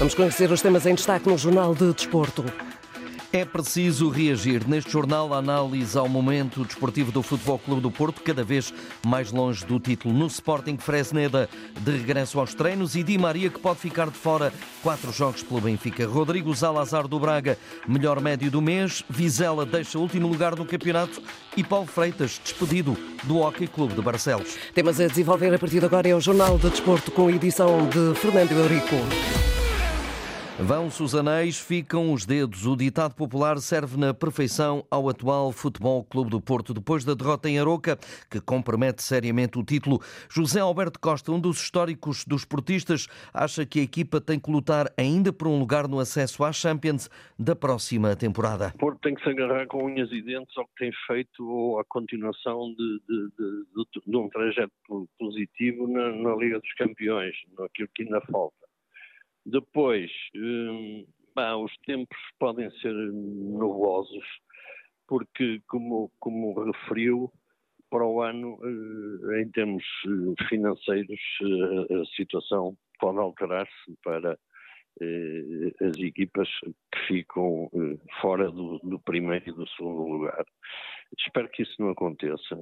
Vamos conhecer os temas em destaque no Jornal de Desporto. É preciso reagir. Neste jornal, a análise ao momento desportivo do Futebol Clube do Porto, cada vez mais longe do título. No Sporting Fresneda, de regresso aos treinos, e Di Maria, que pode ficar de fora quatro jogos pelo Benfica. Rodrigo Zalazar do Braga, melhor médio do mês. Vizela deixa último lugar no campeonato. E Paulo Freitas, despedido do Hockey Clube de Barcelos. Temas a desenvolver a partir de agora é o Jornal de Desporto, com edição de Fernando Eurico. Vão-se os anéis, ficam os dedos. O ditado popular serve na perfeição ao atual Futebol Clube do Porto. Depois da derrota em Aroca, que compromete seriamente o título, José Alberto Costa, um dos históricos dos portistas, acha que a equipa tem que lutar ainda por um lugar no acesso à Champions da próxima temporada. O Porto tem que se agarrar com unhas e dentes ao que tem feito ou à continuação de, de, de, de um trajeto positivo na, na Liga dos Campeões, naquilo que ainda falta. Depois, hum, os tempos podem ser nubosos, porque, como, como referiu, para o ano, eh, em termos eh, financeiros, eh, a situação pode alterar-se para as equipas que ficam fora do, do, primeiro e do segundo lugar. Espero que isso não aconteça,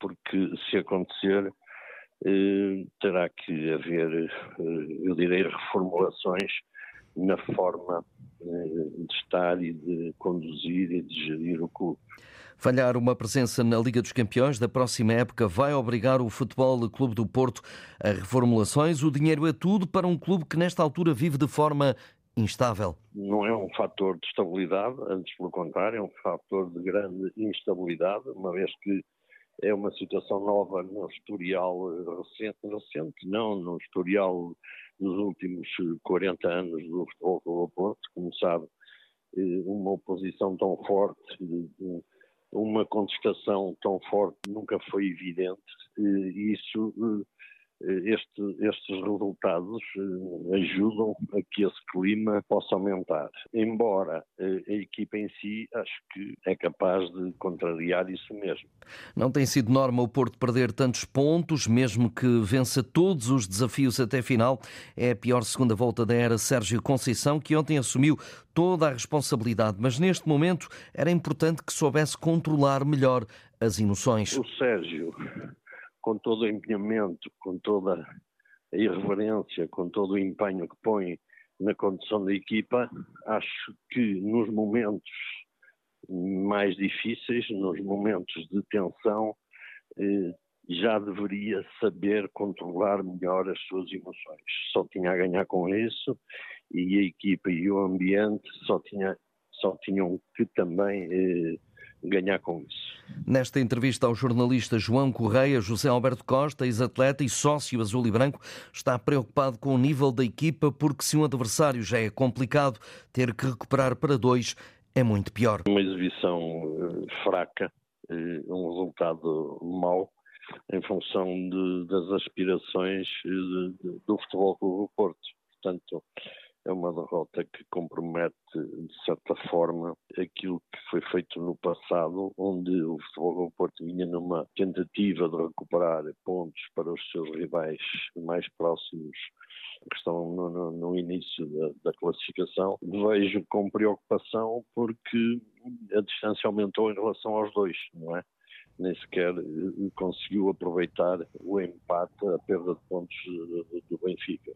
porque se acontecer, terá que haver, eh, eu direi, reformulações na forma eh, de estar e de conduzir e de gerir o clube. Falhar uma presença na Liga dos Campeões da próxima época vai obrigar o Futebol Clube do Porto a reformulações. O dinheiro é tudo para um clube que nesta altura vive de forma instável. Não é um fator de estabilidade, antes pelo contrário, é um fator de grande instabilidade, uma vez que é uma situação nova no historial recente, recente não, no historial dos últimos 40 anos do futebol do Porto, como sabe, eh, uma oposição tão forte, uma contestação tão forte nunca foi evidente, e isso eh, este, estes resultados eh, ajudam a que esse clima possa aumentar. Embora eh, a equipa em si acho que é capaz de contrariar isso mesmo. Não tem sido norma o Porto perder tantos pontos, mesmo que vença todos os desafios até final. É a pior segunda volta da era Sérgio Conceição, que ontem assumiu toda a responsabilidade, mas neste momento era importante que soubesse controlar melhor as emoções. O Sérgio com todo o empenhamento, com toda a irreverência, com todo o empenho que põe na condução da equipa, acho que nos momentos mais difíceis, nos momentos de tensão, eh, já deveria saber controlar melhor as suas emoções. Só tinha a ganhar com isso e a equipa e o ambiente só, tinha, só tinham que também eh, ganhar com isso. Nesta entrevista ao jornalista João Correia, José Alberto Costa, ex-atleta e sócio azul e branco, está preocupado com o nível da equipa porque se um adversário já é complicado, ter que recuperar para dois é muito pior. Uma exibição eh, fraca, eh, um resultado mau em função de, das aspirações eh, do futebol do Porto. Portanto, é uma derrota que compromete, de certa forma, aquilo que foi feito no passado, onde o Futebol do Porto vinha numa tentativa de recuperar pontos para os seus rivais mais próximos que estão no, no, no início da, da, classificação. Vejo com preocupação porque a distância aumentou em relação aos dois, não é? Nem sequer eh, conseguiu aproveitar o empate, a perda de pontos do Benfica.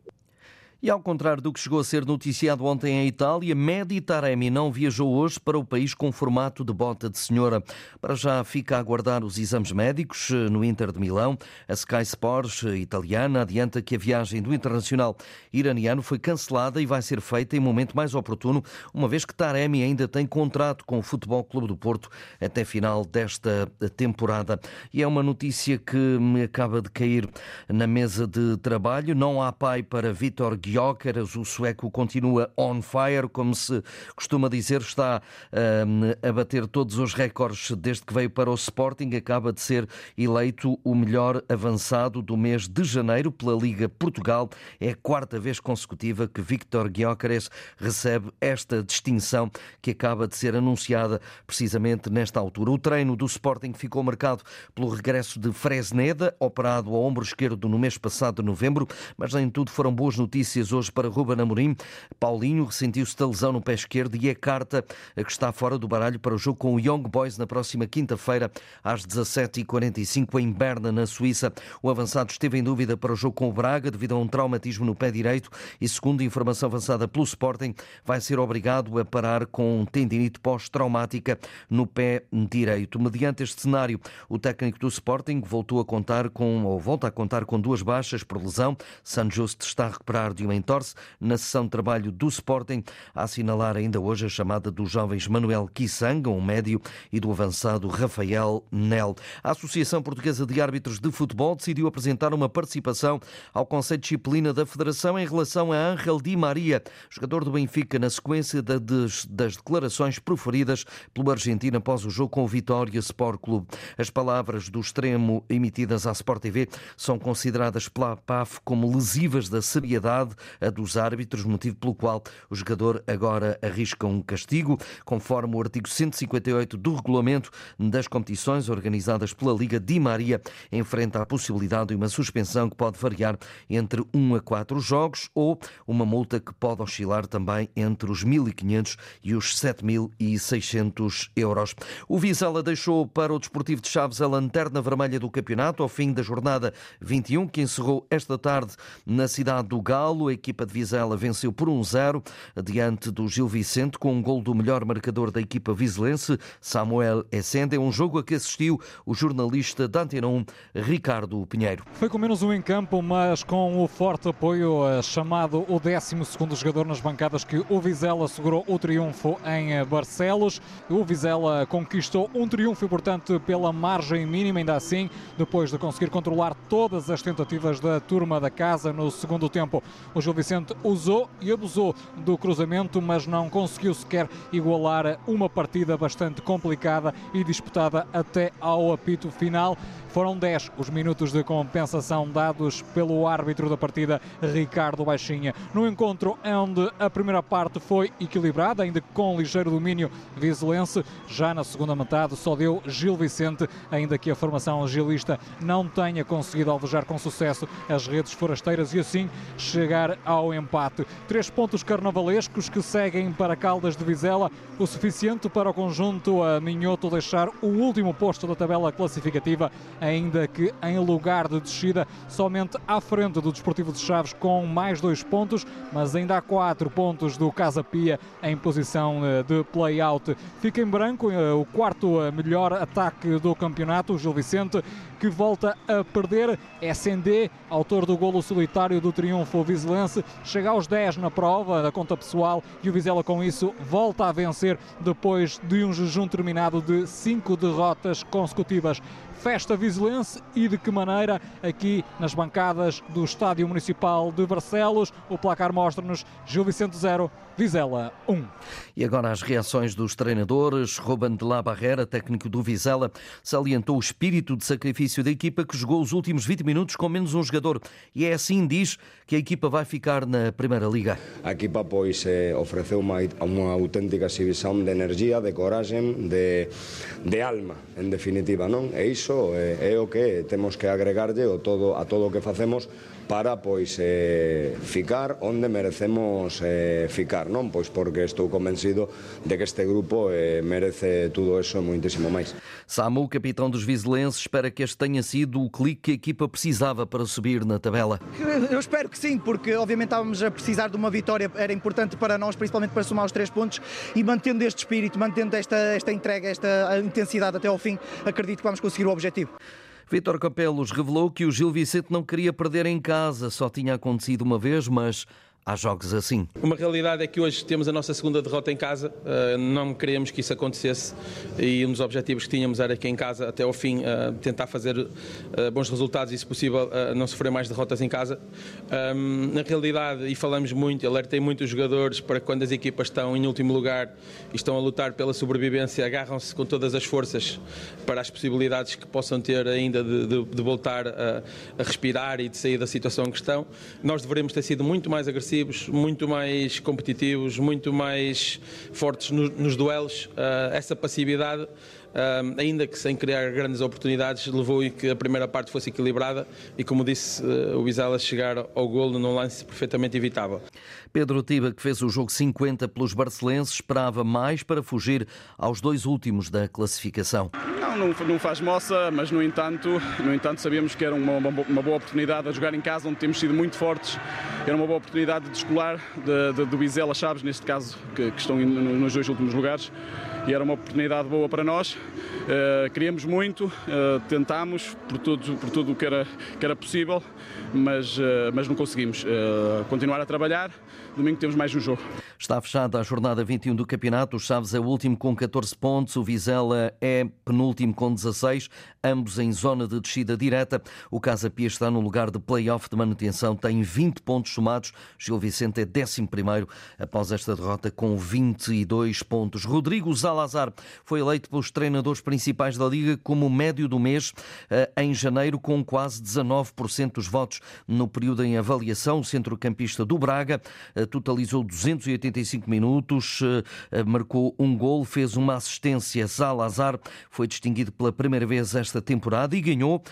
E ao contrário do que chegou a ser noticiado ontem em Itália, Medi Taremi não viajou hoje para o país com formato de bota de senhora. Para já fica a aguardar os exames médicos eh, no Inter de Milão. A Sky Sports eh, italiana adianta que a viagem do internacional iraniano foi cancelada e vai ser feita em momento mais oportuno, uma vez que Taremi ainda tem contrato com o Futebol Clube do Porto até final desta temporada. E é uma notícia que me acaba de cair na mesa de trabalho. Não há pai para Vitor Guilherme Gyökeres, o sueco continua on fire, como se costuma dizer, está um, a bater todos os recordes desde que veio para o Sporting, acaba de ser eleito o melhor avançado do mês de janeiro pela Liga Portugal. É a quarta vez consecutiva que Victor Gyökeres recebe esta distinção que acaba de ser anunciada precisamente nesta altura. O treino do Sporting ficou marcado pelo regresso de Fresneda, operado ao ombro esquerdo no mês passado de novembro, mas nem tudo foram boas notícias notícias hoje para Ruben Amorim. Paulinho ressentiu-se da lesão no pé esquerdo e é carta que está fora do baralho para o jogo com o Young Boys na próxima quinta-feira, às 17h45, em Berna, na Suíça. O avançado esteve em dúvida para o jogo com o Braga devido a um traumatismo no pé direito e, segundo informação avançada pelo Sporting, vai ser obrigado a parar com tendinite pós-traumática no pé direito. Mediante este cenário, o técnico do Sporting voltou a contar com, ou volta a contar com duas baixas por lesão. San Just está a recuperar de uma entorse na sessão de trabalho do Sporting, a assinalar ainda hoje a chamada dos jovens Manuel Kisanga, um médio, e do avançado Rafael Nel. A Associação Portuguesa de Árbitros de Futebol decidiu apresentar uma participação ao Conselho de Disciplina da Federação em relação a Ángel Di Maria, jogador do Benfica, na sequência das declarações proferidas pelo argentino após o jogo com o Vitória Sport Clube. As palavras do extremo emitidas à Sport TV são consideradas pela PAF como lesivas da seriedade a dos árbitros, motivo pelo qual o jogador agora arrisca um castigo, conforme o artigo 158 do regulamento das competições organizadas pela Liga Di Maria, enfrenta a possibilidade de uma suspensão que pode variar entre 1 a 4 jogos ou uma multa que pode oscilar também entre os 1.500 e os 7.600 euros. O Vizela deixou para o Desportivo de Chaves a lanterna vermelha do campeonato ao fim da jornada 21, que encerrou esta tarde na cidade do Galo. A equipa de Vizela venceu por 1-0 diante do Gil Vicente com um gol do melhor marcador da equipa vizelense, Samuel Essende. É um jogo a que assistiu o jornalista da Antena 1, Ricardo Pinheiro. Foi com menos um em campo, mas com o forte apoio eh, chamado o 12 jogador nas bancadas que o Vizela segurou o triunfo em eh, Barcelos. O Vizela conquistou um triunfo, portanto, pela margem mínima, ainda assim, depois de conseguir controlar todas as tentativas da turma da casa no segundo tempo. O Gil Vicente usou e abusou do cruzamento, mas não conseguiu sequer igualar uma partida bastante complicada e disputada até ao apito final. Foram 10 os minutos de compensação dados pelo árbitro da partida, Ricardo Baixinha. No encontro onde a primeira parte foi equilibrada, ainda com ligeiro domínio vizelense, já na segunda metade só deu Gil Vicente, ainda que a formação gilista não tenha conseguido alvejar com sucesso as redes forasteiras e assim chegar ao empate. Três pontos carnavalescos que seguem para Caldas de Vizela, o suficiente para o conjunto a Minhoto deixar o último posto da tabela classificativa ainda que em lugar de descida, somente à frente do Desportivo de Chaves com mais dois pontos, mas ainda há quatro pontos do Casa Pia em posição eh, de play-out. Fica em branco eh, o quarto eh, melhor ataque do campeonato, o Gil Vicente, que volta a perder. SND, autor do golo solitário do triunfo vizelense, chega aos 10 na prova da conta pessoal e o Vizela com isso volta a vencer depois de um jejum terminado de cinco derrotas consecutivas festa vizelense e de que maneira aqui nas bancadas do Estádio Municipal de Barcelos. O placar mostra-nos Gil Vicente 0, Vizela 1. E agora as reações dos treinadores. Ruben de la Barrera, técnico do Vizela, salientou o espírito de sacrifício da equipa que jogou os últimos 20 minutos com menos um jogador. E é assim, diz, que a equipa vai ficar na Primeira Liga. A equipa pois eh, ofereceu uma, uma autêntica exhibição de energia, de coragem, de, de alma, en definitiva, non? E eso é, é o que temos que agregarlle o todo, a todo o que facemos para pois eh, ficar onde merecemos eh, ficar, non? Pois porque estou convencido de que este grupo eh, merece tudo eso e muitísimo máis. Samu, capitão dos Vizelenses, espera que este tenha sido o clique que a equipa precisava para subir na tabela. Eu espero que sim, porque obviamente estávamos a precisar de uma vitória, era importante para nós, principalmente para somar os três pontos e mantendo este espírito, mantendo esta, esta entrega, esta intensidade até ao fim, acredito que vamos conseguir o objetivo. Vítor Capelos revelou que o Gil Vicente não queria perder em casa, só tinha acontecido uma vez, mas há jogos assim. Uma realidade é que hoje temos a nossa segunda derrota em casa, eh, não queríamos que isso acontecesse e um dos objetivos que tínhamos era que em casa, até ao fim, eh, tentar fazer eh, bons resultados e, se possível, não sofrer mais derrotas em casa. Na realidade, e falamos muito, alertei muito os jogadores para quando as equipas estão em último lugar e estão a lutar pela sobrevivência, agarram-se com todas as forças para as possibilidades que possam ter ainda de, de, de voltar a, a respirar e de sair da situação em que estão. Nós devemos ter sido muito mais agressivos agressivos, muito mais competitivos, muito mais fortes nos duelos. essa passividade um, ainda que sem criar grandes oportunidades, levou e que a primeira parte fosse equilibrada e, como disse, uh, o Vizela chegar ao golo num lance perfeitamente evitável. Pedro Tiba, que fez o jogo 50 pelos barcelenses, esperava mais para fugir aos dois últimos da classificação. Não, não, não faz moça, mas no entanto, no entanto sabíamos que era uma, uma, uma, boa oportunidade a jogar em casa, onde temos sido muito fortes. Era uma boa oportunidade de descolar de, de, do Vizela Chaves, neste caso, que, que estão nos dois últimos lugares e era uma oportunidade boa para nós. Uh, queríamos muito, uh, tentámos por tudo, por tudo o que era, que era possível, mas, uh, mas não conseguimos. continuar a trabalhar, domingo temos mais um jogo. Está fechada a jornada 21 do campeonato. O Chaves é o último com 14 pontos, o Vizela é penúltimo com 16, ambos em zona de descida direta. O Casa Pia está no lugar de play-off de manutenção, tem 20 pontos somados. Gil Vicente é 11 após esta derrota com 22 pontos. Rodrigo Salazar foi eleito pelos treinadores principais da Liga como médio do mês eh, em janeiro, com quase 19% dos votos. No período em avaliação, o centrocampista do Braga eh, totalizou 285 minutos, eh, marcou um gol, fez uma assistência. Salazar foi distinguido pela primeira vez esta temporada e ganhou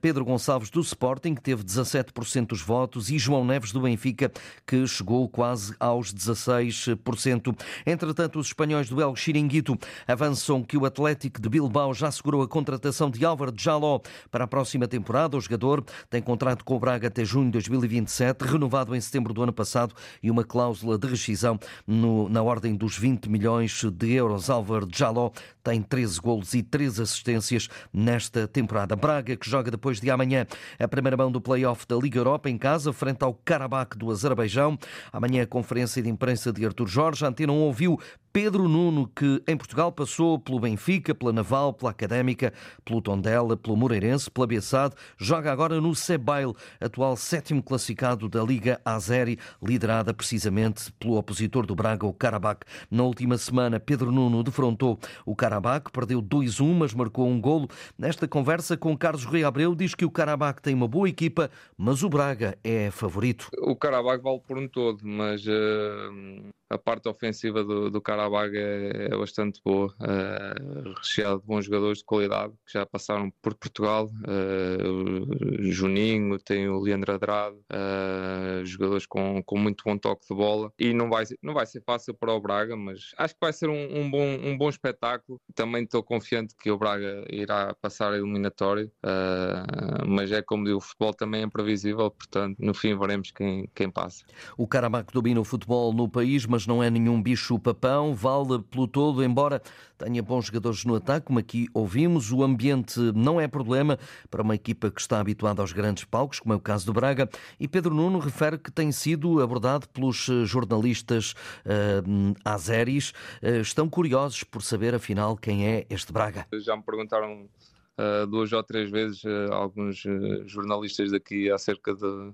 Pedro Gonçalves do Sporting, que teve 17% dos votos, e João Neves do Benfica, que chegou quase aos 16%. Entretanto, os espanhóis do El Chiringuito avançam que o Atlético de Bilbao já assegurou a contratação de Álvaro Jaló para a próxima temporada. O jogador tem contrato com o Braga até junho de 2027, renovado em setembro do ano passado e uma cláusula de rescisão no, na ordem dos 20 milhões de euros. Álvaro Jaló tem 13 golos e 3 assistências nesta temporada. Braga, que joga depois de amanhã a primeira mão do play-off da Liga Europa em casa, frente ao Karabakh do Azerbaijão. Amanhã a conferência de imprensa de Artur Jorge. A Antena ouviu Pedro Nuno, que em Portugal passou pelo Benfica, pela Naval, pela Académica, pelo Tondela, pelo Moreirense, pela Bessade, joga agora no Sebail, atual sétimo classificado da Liga Azeri, liderada precisamente pelo opositor do Braga, o Karabakh. Na última semana, Pedro Nuno defrontou o Karabakh, perdeu 2-1, mas marcou um golo. Nesta conversa com Carlos Rui Abreu, diz que o Karabakh tem uma boa equipa, mas o Braga é favorito. O Karabakh vale por um todo, mas uh, a parte ofensiva do, do Karabag é, é, bastante boa, uh, recheado de bons jogadores de qualidade que já passaram por Portugal. Uh, Juninho, tem o Leandro Adrado, uh, jogadores com, com muito bom toque de bola. E não vai, não vai ser fácil para o Braga, mas acho que vai ser um, um bom, um bom espetáculo. Também estou confiante que o Braga irá passar a eliminatório, mas é como digo, o futebol também é imprevisível, portanto, no fim veremos quem, quem passa. O Karabakh domina o futebol no país, mas não é nenhum bicho-papão, vale pelo todo, embora tenha bons jogadores no ataque, como aqui ouvimos. O ambiente não é problema para uma equipa que está habituada aos grandes palcos, como é o caso do Braga. E Pedro Nuno refere que tem sido abordado pelos eh, jornalistas uh, azeris. Uh, estão curiosos por saber, afinal, quem é este Braga. Já me perguntaram uh, duas ou três vezes uh, alguns jornalistas daqui acerca de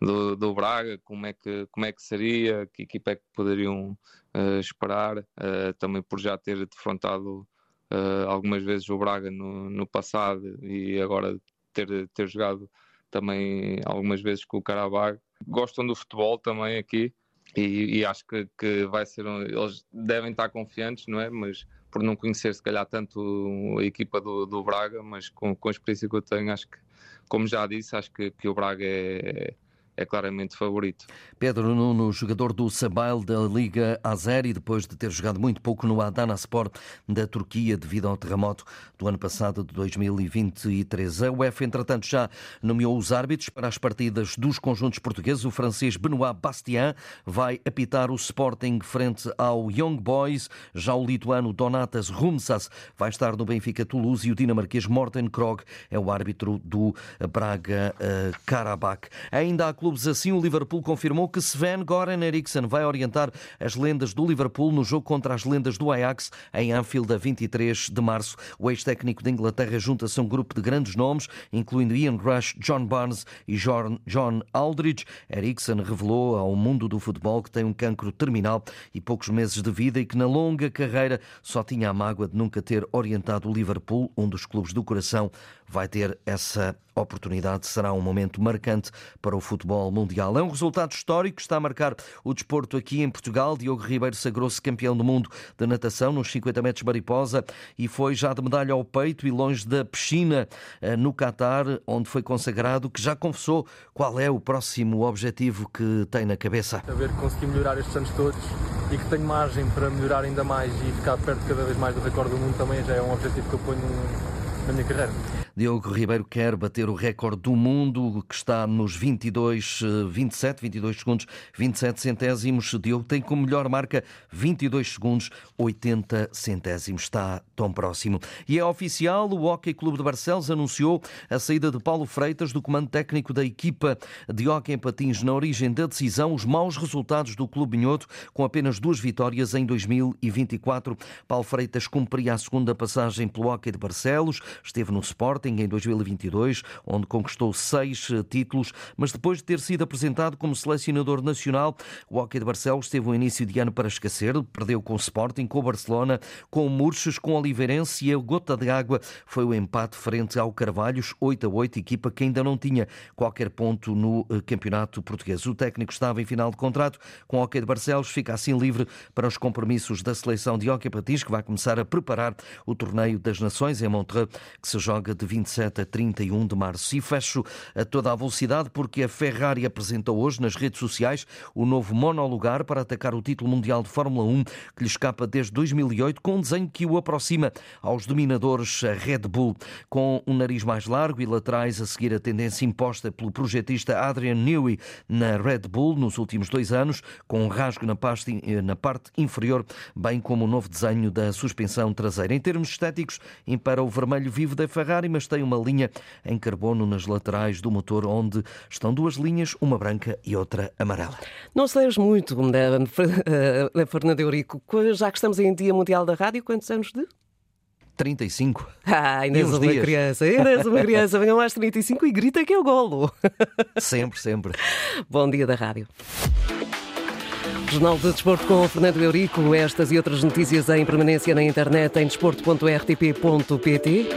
do, do Braga, como é, que, como é que seria, que equipa é que poderiam uh, esperar, uh, também por já ter defrontado uh, algumas vezes o Braga no, no passado e agora ter, ter jogado também algumas vezes com o Carabag. Gostam do futebol também aqui e, e acho que, que vai ser. Um, eles devem estar confiantes, não é? Mas por não conhecer se calhar tanto a equipa do, do Braga, mas com, com a experiência que eu tenho, acho que, como já disse, acho que, que o Braga é, é claramente favorito. Pedro Nuno, jogador do Sabail da Liga Azeri, depois de ter jogado muito pouco no Adana Sport da Turquia devido ao terremoto do ano passado de 2023. A UEFA, entretanto, já nomeou os árbitros para as partidas dos conjuntos portugueses. O francês Benoit Bastien vai apitar o Sporting frente ao Young Boys. Já o lituano Donatas Rumsas vai estar no Benfica Toulouse e o dinamarquês Morten Krog é o árbitro do Braga uh, Karabakh. Ainda há clubes clubes assim, o Liverpool confirmou que Sven Goran Eriksson vai orientar as lendas do Liverpool no jogo contra as lendas do Ajax em Anfield a 23 de março. O ex-técnico de Inglaterra junta-se a um grupo de grandes nomes, incluindo Ian Rush, John Barnes e John Aldridge. Eriksson revelou ao mundo do futebol que tem um cancro terminal e poucos meses de vida e que na longa carreira só tinha a mágoa de nunca ter orientado o Liverpool, um dos clubes do coração. Vai ter essa oportunidade, será um momento marcante para o futebol futebol mundial. É um resultado histórico que está a marcar o desporto aqui em Portugal. Diogo Ribeiro sagrou-se campeão do mundo de natação nos 50 metros mariposa e foi já de medalha ao peito e longe da piscina eh, no Catar, onde foi consagrado, que já confessou qual é o próximo objetivo que tem na cabeça. A ver consegui melhorar estes anos todos e que tenho margem para melhorar ainda mais e ficar perto cada vez mais do recorde do mundo também já é um objetivo que eu ponho na minha carreira. Diogo Ribeiro quer bater o recorde do mundo, que está nos 22, 27, 22 segundos, 27 centésimos. Diogo tem como melhor marca 22 segundos, 80 centésimos. Está tão próximo. E é oficial, o Hockey Clube de Barcelos anunciou a saída de Paulo Freitas do comando técnico da equipa de hockey em patins na origem da decisão, os maus resultados do Clube Minhoto, com apenas duas vitórias em 2024. Paulo Freitas cumpria a segunda passagem pelo hockey de Barcelos, esteve no Sporting em 2022, onde conquistou seis eh, títulos, mas depois de ter sido apresentado como selecionador nacional, o Hockey de Barcelos teve um início de ano para esquecer, perdeu com o Sporting, com o Barcelona, com o Murches, com o Oliveirense e a gota de água. Foi o empate frente ao Carvalhos, 8 a 8, equipa que ainda não tinha qualquer ponto no eh, campeonato português. O técnico estava em final de contrato. Com o Hockey de Barcelos, fica assim livre para os compromissos da seleção de Hockey Patins, que vai começar a preparar o torneio das Nações em Montreux, que se joga de 27 a 31 de março. E fecho a toda a velocidade porque a Ferrari apresentou hoje nas redes sociais o novo monolugar para atacar o título mundial de Fórmula 1 que lhe escapa desde 2008 com um desenho que o aproxima aos dominadores Red Bull. Com um nariz mais largo e laterais a seguir a tendência imposta pelo projetista Adrian Newey na Red Bull nos últimos dois anos, com um rasgo na parte, na parte inferior, bem como o um novo desenho da suspensão traseira. Em termos estéticos, impera o vermelho vivo da Ferrari, mas tem uma linha em carbono nas laterais do motor, onde estão duas linhas, uma branca e outra amarela. Não sei muito, Fernando Eurico, já que estamos em Dia Mundial da Rádio, quantos anos de? 35. Ah, ainda és uma dias. criança, ainda és uma criança. Venham mais 35 e grita que é o golo. Sempre, sempre. Bom dia da rádio. Jornal de Desporto com Fernando Eurico. Estas e outras notícias em permanência na internet em desporto.rtp.pt.